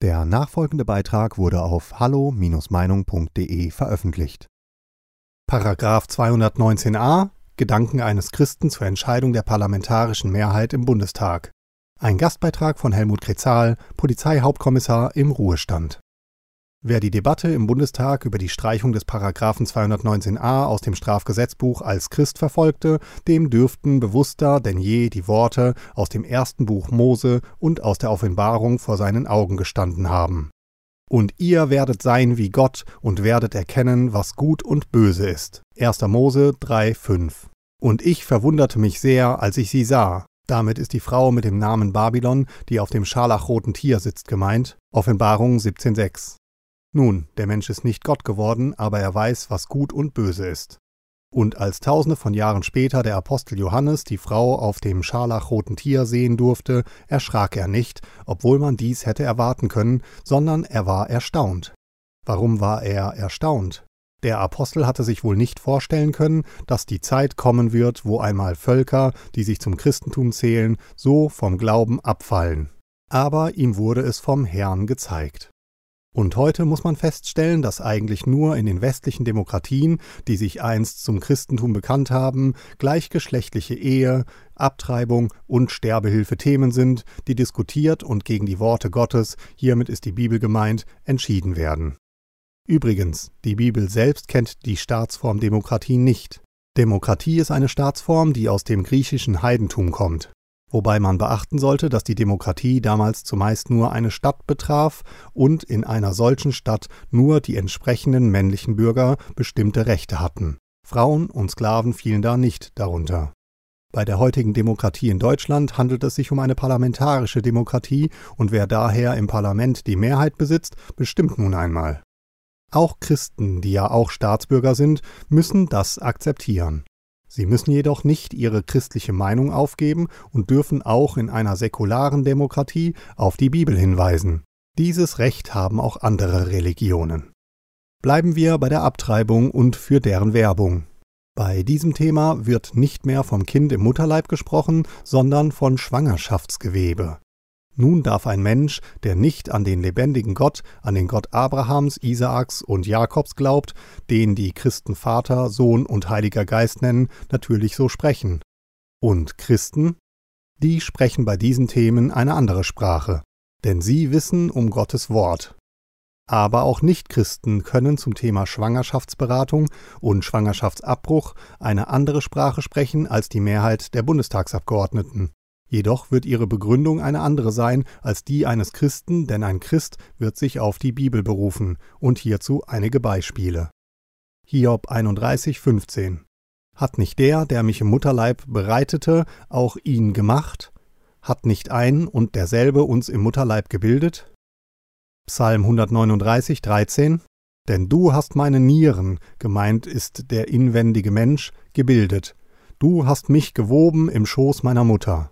Der nachfolgende Beitrag wurde auf hallo-meinung.de veröffentlicht. Paragraph 219a Gedanken eines Christen zur Entscheidung der parlamentarischen Mehrheit im Bundestag. Ein Gastbeitrag von Helmut Krezal, Polizeihauptkommissar im Ruhestand. Wer die Debatte im Bundestag über die Streichung des Paragraphen 219a aus dem Strafgesetzbuch als Christ verfolgte, dem dürften bewusster denn je die Worte aus dem ersten Buch Mose und aus der Offenbarung vor seinen Augen gestanden haben. Und ihr werdet sein wie Gott und werdet erkennen, was gut und böse ist. 1. Mose 3,5. Und ich verwunderte mich sehr, als ich sie sah. Damit ist die Frau mit dem Namen Babylon, die auf dem scharlachroten Tier sitzt, gemeint. Offenbarung 17,6. Nun, der Mensch ist nicht Gott geworden, aber er weiß, was gut und böse ist. Und als tausende von Jahren später der Apostel Johannes die Frau auf dem scharlachroten Tier sehen durfte, erschrak er nicht, obwohl man dies hätte erwarten können, sondern er war erstaunt. Warum war er erstaunt? Der Apostel hatte sich wohl nicht vorstellen können, dass die Zeit kommen wird, wo einmal Völker, die sich zum Christentum zählen, so vom Glauben abfallen. Aber ihm wurde es vom Herrn gezeigt. Und heute muss man feststellen, dass eigentlich nur in den westlichen Demokratien, die sich einst zum Christentum bekannt haben, gleichgeschlechtliche Ehe, Abtreibung und Sterbehilfe Themen sind, die diskutiert und gegen die Worte Gottes, hiermit ist die Bibel gemeint, entschieden werden. Übrigens, die Bibel selbst kennt die Staatsform Demokratie nicht. Demokratie ist eine Staatsform, die aus dem griechischen Heidentum kommt wobei man beachten sollte, dass die Demokratie damals zumeist nur eine Stadt betraf und in einer solchen Stadt nur die entsprechenden männlichen Bürger bestimmte Rechte hatten. Frauen und Sklaven fielen da nicht darunter. Bei der heutigen Demokratie in Deutschland handelt es sich um eine parlamentarische Demokratie und wer daher im Parlament die Mehrheit besitzt, bestimmt nun einmal. Auch Christen, die ja auch Staatsbürger sind, müssen das akzeptieren. Sie müssen jedoch nicht ihre christliche Meinung aufgeben und dürfen auch in einer säkularen Demokratie auf die Bibel hinweisen. Dieses Recht haben auch andere Religionen. Bleiben wir bei der Abtreibung und für deren Werbung. Bei diesem Thema wird nicht mehr vom Kind im Mutterleib gesprochen, sondern von Schwangerschaftsgewebe. Nun darf ein Mensch, der nicht an den lebendigen Gott, an den Gott Abrahams, Isaaks und Jakobs glaubt, den die Christen Vater, Sohn und Heiliger Geist nennen, natürlich so sprechen. Und Christen? Die sprechen bei diesen Themen eine andere Sprache, denn sie wissen um Gottes Wort. Aber auch Nichtchristen können zum Thema Schwangerschaftsberatung und Schwangerschaftsabbruch eine andere Sprache sprechen als die Mehrheit der Bundestagsabgeordneten. Jedoch wird ihre Begründung eine andere sein als die eines Christen, denn ein Christ wird sich auf die Bibel berufen, und hierzu einige Beispiele. Hiob 31, 15 Hat nicht der, der mich im Mutterleib bereitete, auch ihn gemacht? Hat nicht ein und derselbe uns im Mutterleib gebildet? Psalm 139, 13 Denn du hast meine Nieren, gemeint ist der inwendige Mensch, gebildet. Du hast mich gewoben im Schoß meiner Mutter.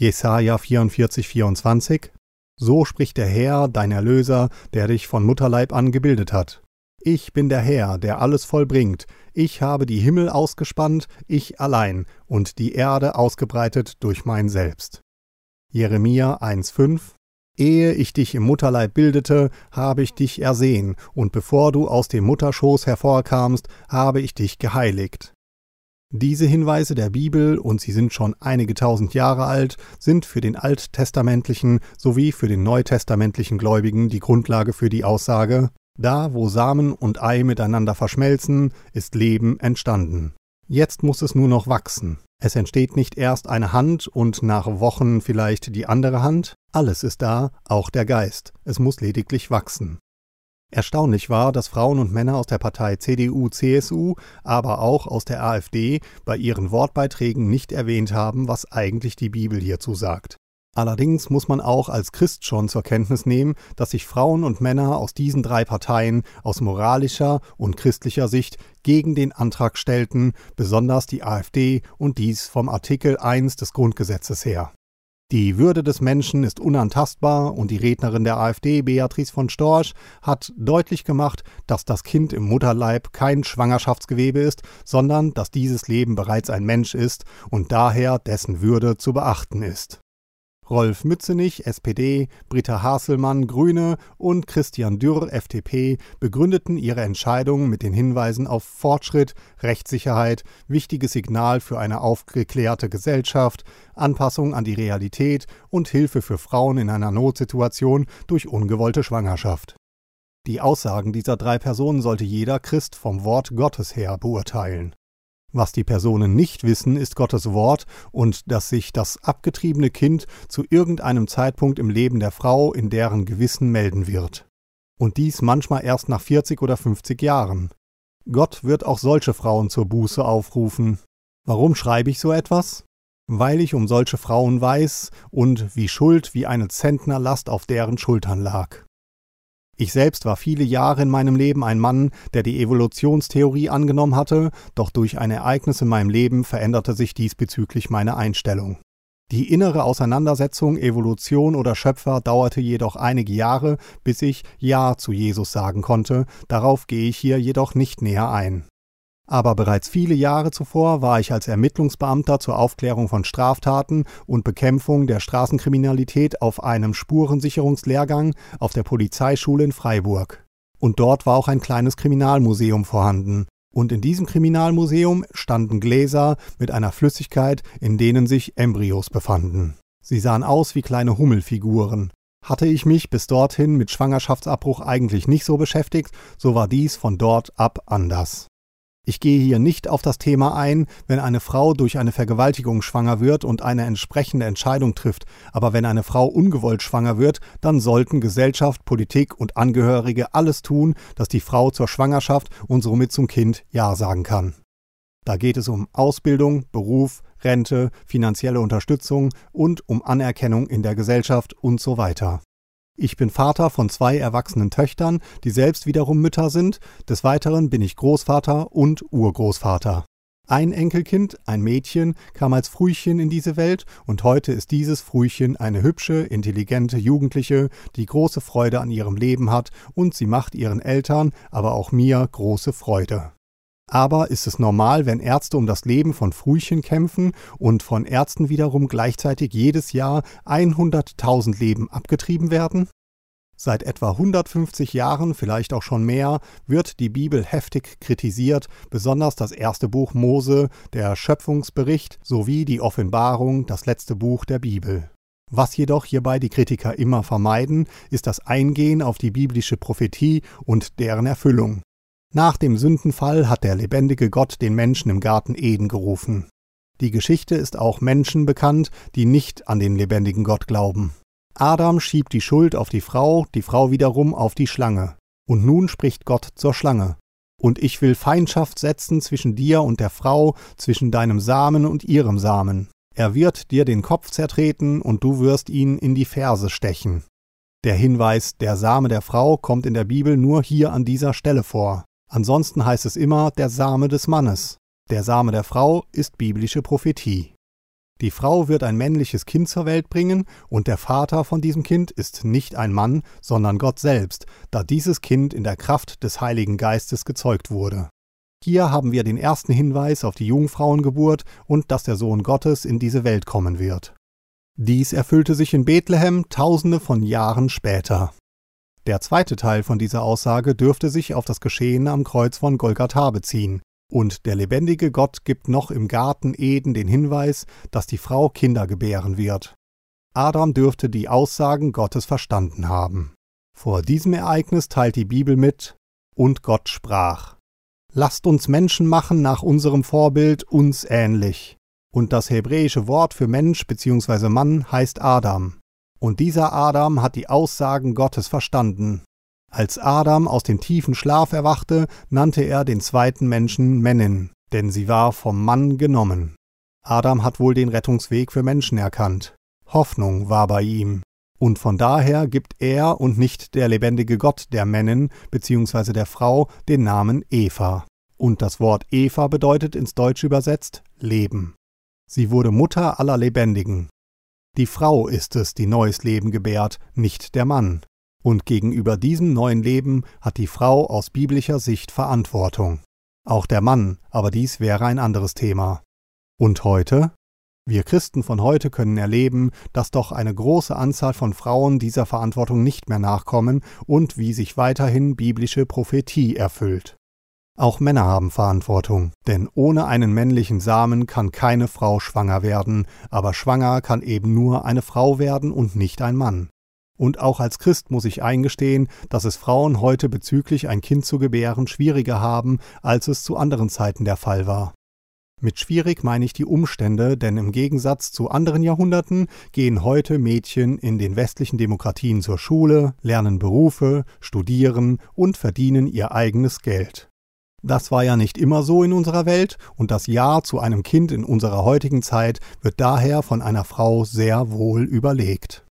Jesaja 44, 24 So spricht der Herr, dein Erlöser, der dich von Mutterleib an gebildet hat. Ich bin der Herr, der alles vollbringt. Ich habe die Himmel ausgespannt, ich allein, und die Erde ausgebreitet durch mein Selbst. Jeremia 1,5 Ehe ich dich im Mutterleib bildete, habe ich dich ersehen, und bevor du aus dem Mutterschoß hervorkamst, habe ich dich geheiligt. Diese Hinweise der Bibel, und sie sind schon einige tausend Jahre alt, sind für den alttestamentlichen sowie für den neutestamentlichen Gläubigen die Grundlage für die Aussage, da wo Samen und Ei miteinander verschmelzen, ist Leben entstanden. Jetzt muss es nur noch wachsen. Es entsteht nicht erst eine Hand und nach Wochen vielleicht die andere Hand, alles ist da, auch der Geist, es muss lediglich wachsen. Erstaunlich war, dass Frauen und Männer aus der Partei CDU-CSU, aber auch aus der AfD bei ihren Wortbeiträgen nicht erwähnt haben, was eigentlich die Bibel hierzu sagt. Allerdings muss man auch als Christ schon zur Kenntnis nehmen, dass sich Frauen und Männer aus diesen drei Parteien aus moralischer und christlicher Sicht gegen den Antrag stellten, besonders die AfD und dies vom Artikel 1 des Grundgesetzes her. Die Würde des Menschen ist unantastbar und die Rednerin der AfD, Beatrice von Storch, hat deutlich gemacht, dass das Kind im Mutterleib kein Schwangerschaftsgewebe ist, sondern dass dieses Leben bereits ein Mensch ist und daher dessen Würde zu beachten ist. Rolf Mützenich, SPD, Britta Haselmann, Grüne und Christian Dürr, FDP, begründeten ihre Entscheidung mit den Hinweisen auf Fortschritt, Rechtssicherheit, wichtiges Signal für eine aufgeklärte Gesellschaft, Anpassung an die Realität und Hilfe für Frauen in einer Notsituation durch ungewollte Schwangerschaft. Die Aussagen dieser drei Personen sollte jeder Christ vom Wort Gottes her beurteilen. Was die Personen nicht wissen, ist Gottes Wort und dass sich das abgetriebene Kind zu irgendeinem Zeitpunkt im Leben der Frau in deren Gewissen melden wird. Und dies manchmal erst nach 40 oder 50 Jahren. Gott wird auch solche Frauen zur Buße aufrufen. Warum schreibe ich so etwas? Weil ich um solche Frauen weiß und wie Schuld wie eine Zentnerlast auf deren Schultern lag. Ich selbst war viele Jahre in meinem Leben ein Mann, der die Evolutionstheorie angenommen hatte, doch durch ein Ereignis in meinem Leben veränderte sich diesbezüglich meine Einstellung. Die innere Auseinandersetzung Evolution oder Schöpfer dauerte jedoch einige Jahre, bis ich Ja zu Jesus sagen konnte, darauf gehe ich hier jedoch nicht näher ein. Aber bereits viele Jahre zuvor war ich als Ermittlungsbeamter zur Aufklärung von Straftaten und Bekämpfung der Straßenkriminalität auf einem Spurensicherungslehrgang auf der Polizeischule in Freiburg. Und dort war auch ein kleines Kriminalmuseum vorhanden. Und in diesem Kriminalmuseum standen Gläser mit einer Flüssigkeit, in denen sich Embryos befanden. Sie sahen aus wie kleine Hummelfiguren. Hatte ich mich bis dorthin mit Schwangerschaftsabbruch eigentlich nicht so beschäftigt, so war dies von dort ab anders. Ich gehe hier nicht auf das Thema ein, wenn eine Frau durch eine Vergewaltigung schwanger wird und eine entsprechende Entscheidung trifft, aber wenn eine Frau ungewollt schwanger wird, dann sollten Gesellschaft, Politik und Angehörige alles tun, dass die Frau zur Schwangerschaft und somit zum Kind Ja sagen kann. Da geht es um Ausbildung, Beruf, Rente, finanzielle Unterstützung und um Anerkennung in der Gesellschaft und so weiter. Ich bin Vater von zwei erwachsenen Töchtern, die selbst wiederum Mütter sind. Des Weiteren bin ich Großvater und Urgroßvater. Ein Enkelkind, ein Mädchen, kam als Frühchen in diese Welt und heute ist dieses Frühchen eine hübsche, intelligente Jugendliche, die große Freude an ihrem Leben hat und sie macht ihren Eltern, aber auch mir große Freude. Aber ist es normal, wenn Ärzte um das Leben von Frühchen kämpfen und von Ärzten wiederum gleichzeitig jedes Jahr 100.000 Leben abgetrieben werden? Seit etwa 150 Jahren, vielleicht auch schon mehr, wird die Bibel heftig kritisiert, besonders das erste Buch Mose, der Schöpfungsbericht sowie die Offenbarung, das letzte Buch der Bibel. Was jedoch hierbei die Kritiker immer vermeiden, ist das Eingehen auf die biblische Prophetie und deren Erfüllung. Nach dem Sündenfall hat der lebendige Gott den Menschen im Garten Eden gerufen. Die Geschichte ist auch Menschen bekannt, die nicht an den lebendigen Gott glauben. Adam schiebt die Schuld auf die Frau, die Frau wiederum auf die Schlange. Und nun spricht Gott zur Schlange. Und ich will Feindschaft setzen zwischen dir und der Frau, zwischen deinem Samen und ihrem Samen. Er wird dir den Kopf zertreten, und du wirst ihn in die Ferse stechen. Der Hinweis, der Same der Frau, kommt in der Bibel nur hier an dieser Stelle vor. Ansonsten heißt es immer der Same des Mannes. Der Same der Frau ist biblische Prophetie. Die Frau wird ein männliches Kind zur Welt bringen, und der Vater von diesem Kind ist nicht ein Mann, sondern Gott selbst, da dieses Kind in der Kraft des Heiligen Geistes gezeugt wurde. Hier haben wir den ersten Hinweis auf die Jungfrauengeburt und dass der Sohn Gottes in diese Welt kommen wird. Dies erfüllte sich in Bethlehem tausende von Jahren später. Der zweite Teil von dieser Aussage dürfte sich auf das Geschehen am Kreuz von Golgatha beziehen. Und der lebendige Gott gibt noch im Garten Eden den Hinweis, dass die Frau Kinder gebären wird. Adam dürfte die Aussagen Gottes verstanden haben. Vor diesem Ereignis teilt die Bibel mit, und Gott sprach, Lasst uns Menschen machen nach unserem Vorbild uns ähnlich. Und das hebräische Wort für Mensch bzw. Mann heißt Adam. Und dieser Adam hat die Aussagen Gottes verstanden. Als Adam aus dem tiefen Schlaf erwachte, nannte er den zweiten Menschen Männin, denn sie war vom Mann genommen. Adam hat wohl den Rettungsweg für Menschen erkannt. Hoffnung war bei ihm. Und von daher gibt er und nicht der lebendige Gott der Männin bzw. der Frau den Namen Eva. Und das Wort Eva bedeutet ins Deutsche übersetzt Leben. Sie wurde Mutter aller Lebendigen. Die Frau ist es, die neues Leben gebärt, nicht der Mann. Und gegenüber diesem neuen Leben hat die Frau aus biblischer Sicht Verantwortung. Auch der Mann, aber dies wäre ein anderes Thema. Und heute? Wir Christen von heute können erleben, dass doch eine große Anzahl von Frauen dieser Verantwortung nicht mehr nachkommen und wie sich weiterhin biblische Prophetie erfüllt. Auch Männer haben Verantwortung, denn ohne einen männlichen Samen kann keine Frau schwanger werden, aber schwanger kann eben nur eine Frau werden und nicht ein Mann. Und auch als Christ muss ich eingestehen, dass es Frauen heute bezüglich ein Kind zu gebären schwieriger haben, als es zu anderen Zeiten der Fall war. Mit schwierig meine ich die Umstände, denn im Gegensatz zu anderen Jahrhunderten gehen heute Mädchen in den westlichen Demokratien zur Schule, lernen Berufe, studieren und verdienen ihr eigenes Geld. Das war ja nicht immer so in unserer Welt, und das Ja zu einem Kind in unserer heutigen Zeit wird daher von einer Frau sehr wohl überlegt.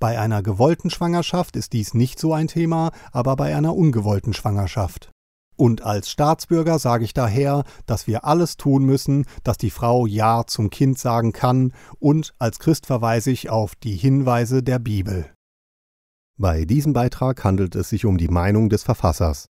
Bei einer gewollten Schwangerschaft ist dies nicht so ein Thema, aber bei einer ungewollten Schwangerschaft. Und als Staatsbürger sage ich daher, dass wir alles tun müssen, dass die Frau Ja zum Kind sagen kann, und als Christ verweise ich auf die Hinweise der Bibel. Bei diesem Beitrag handelt es sich um die Meinung des Verfassers.